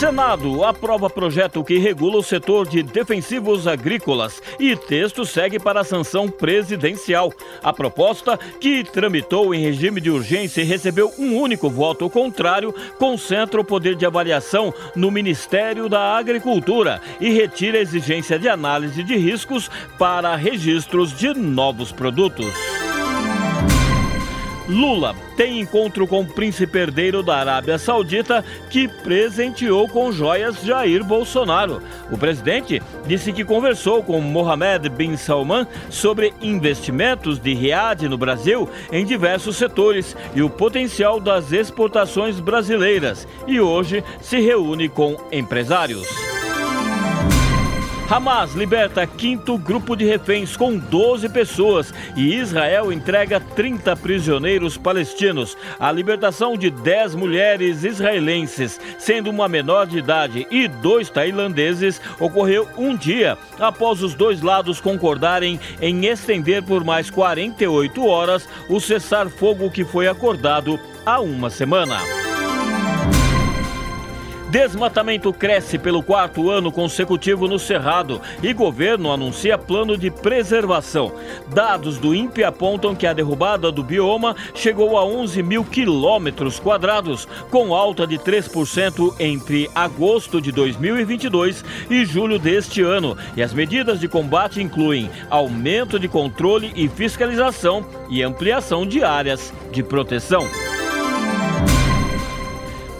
Senado aprova projeto que regula o setor de defensivos agrícolas e texto segue para a sanção presidencial. A proposta, que tramitou em regime de urgência e recebeu um único voto contrário, concentra o poder de avaliação no Ministério da Agricultura e retira a exigência de análise de riscos para registros de novos produtos. Lula tem encontro com o príncipe herdeiro da Arábia Saudita que presenteou com joias Jair Bolsonaro. O presidente disse que conversou com Mohammed bin Salman sobre investimentos de Riad no Brasil em diversos setores e o potencial das exportações brasileiras e hoje se reúne com empresários. Hamas liberta quinto grupo de reféns com 12 pessoas e Israel entrega 30 prisioneiros palestinos. A libertação de 10 mulheres israelenses, sendo uma menor de idade e dois tailandeses, ocorreu um dia após os dois lados concordarem em estender por mais 48 horas o cessar-fogo que foi acordado há uma semana. Desmatamento cresce pelo quarto ano consecutivo no Cerrado e governo anuncia plano de preservação. Dados do INPE apontam que a derrubada do bioma chegou a 11 mil quilômetros quadrados, com alta de 3% entre agosto de 2022 e julho deste ano. E as medidas de combate incluem aumento de controle e fiscalização e ampliação de áreas de proteção.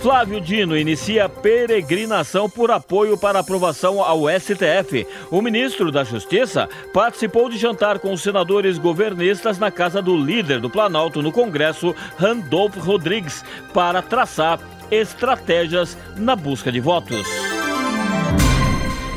Flávio Dino inicia peregrinação por apoio para aprovação ao STF. O ministro da Justiça participou de jantar com os senadores governistas na casa do líder do Planalto no Congresso, Randolfo Rodrigues, para traçar estratégias na busca de votos.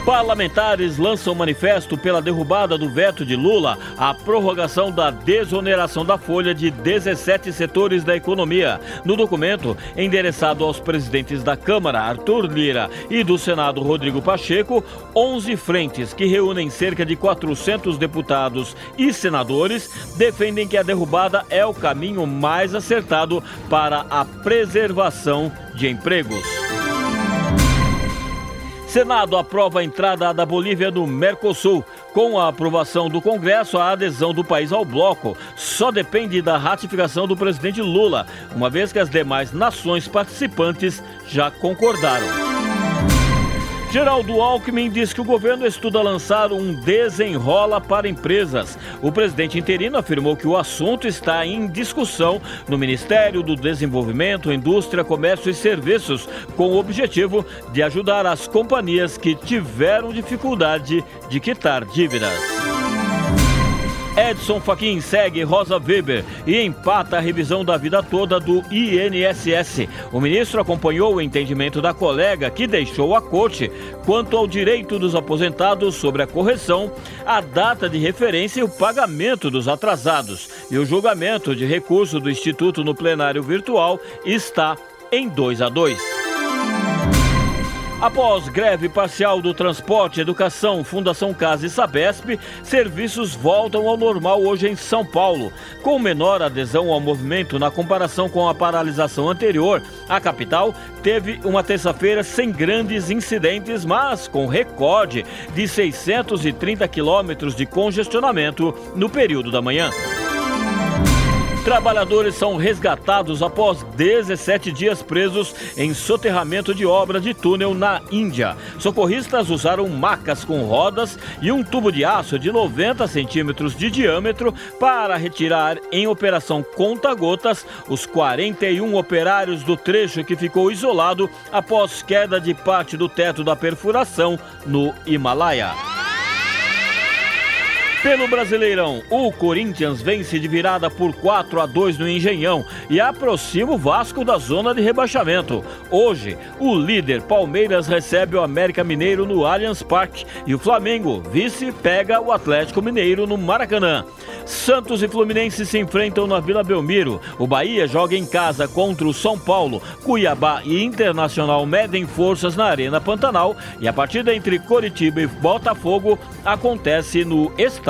Parlamentares lançam manifesto pela derrubada do veto de Lula à prorrogação da desoneração da folha de 17 setores da economia. No documento, endereçado aos presidentes da Câmara, Arthur Lira, e do Senado, Rodrigo Pacheco, 11 frentes que reúnem cerca de 400 deputados e senadores defendem que a derrubada é o caminho mais acertado para a preservação de empregos. Senado aprova a entrada da Bolívia no Mercosul. Com a aprovação do Congresso, a adesão do país ao bloco só depende da ratificação do presidente Lula, uma vez que as demais nações participantes já concordaram. Geraldo Alckmin diz que o governo estuda lançar um desenrola para empresas. O presidente interino afirmou que o assunto está em discussão no Ministério do Desenvolvimento, Indústria, Comércio e Serviços, com o objetivo de ajudar as companhias que tiveram dificuldade de quitar dívidas. Edson Fachin segue Rosa Weber e empata a revisão da vida toda do INSS. O ministro acompanhou o entendimento da colega que deixou a corte quanto ao direito dos aposentados sobre a correção, a data de referência e o pagamento dos atrasados. E o julgamento de recurso do Instituto no plenário virtual está em 2 a 2. Após greve parcial do transporte, educação, Fundação Casa e Sabesp, serviços voltam ao normal hoje em São Paulo. Com menor adesão ao movimento na comparação com a paralisação anterior, a capital teve uma terça-feira sem grandes incidentes, mas com recorde de 630 quilômetros de congestionamento no período da manhã. Trabalhadores são resgatados após 17 dias presos em soterramento de obra de túnel na Índia. Socorristas usaram macas com rodas e um tubo de aço de 90 centímetros de diâmetro para retirar em operação conta-gotas os 41 operários do trecho que ficou isolado após queda de parte do teto da perfuração no Himalaia. Pelo Brasileirão, o Corinthians vence de virada por 4 a 2 no Engenhão e aproxima o Vasco da zona de rebaixamento. Hoje, o líder Palmeiras recebe o América Mineiro no Allianz Parque e o Flamengo, vice, pega o Atlético Mineiro no Maracanã. Santos e Fluminense se enfrentam na Vila Belmiro. O Bahia joga em casa contra o São Paulo. Cuiabá e Internacional medem forças na Arena Pantanal e a partida entre Coritiba e Botafogo acontece no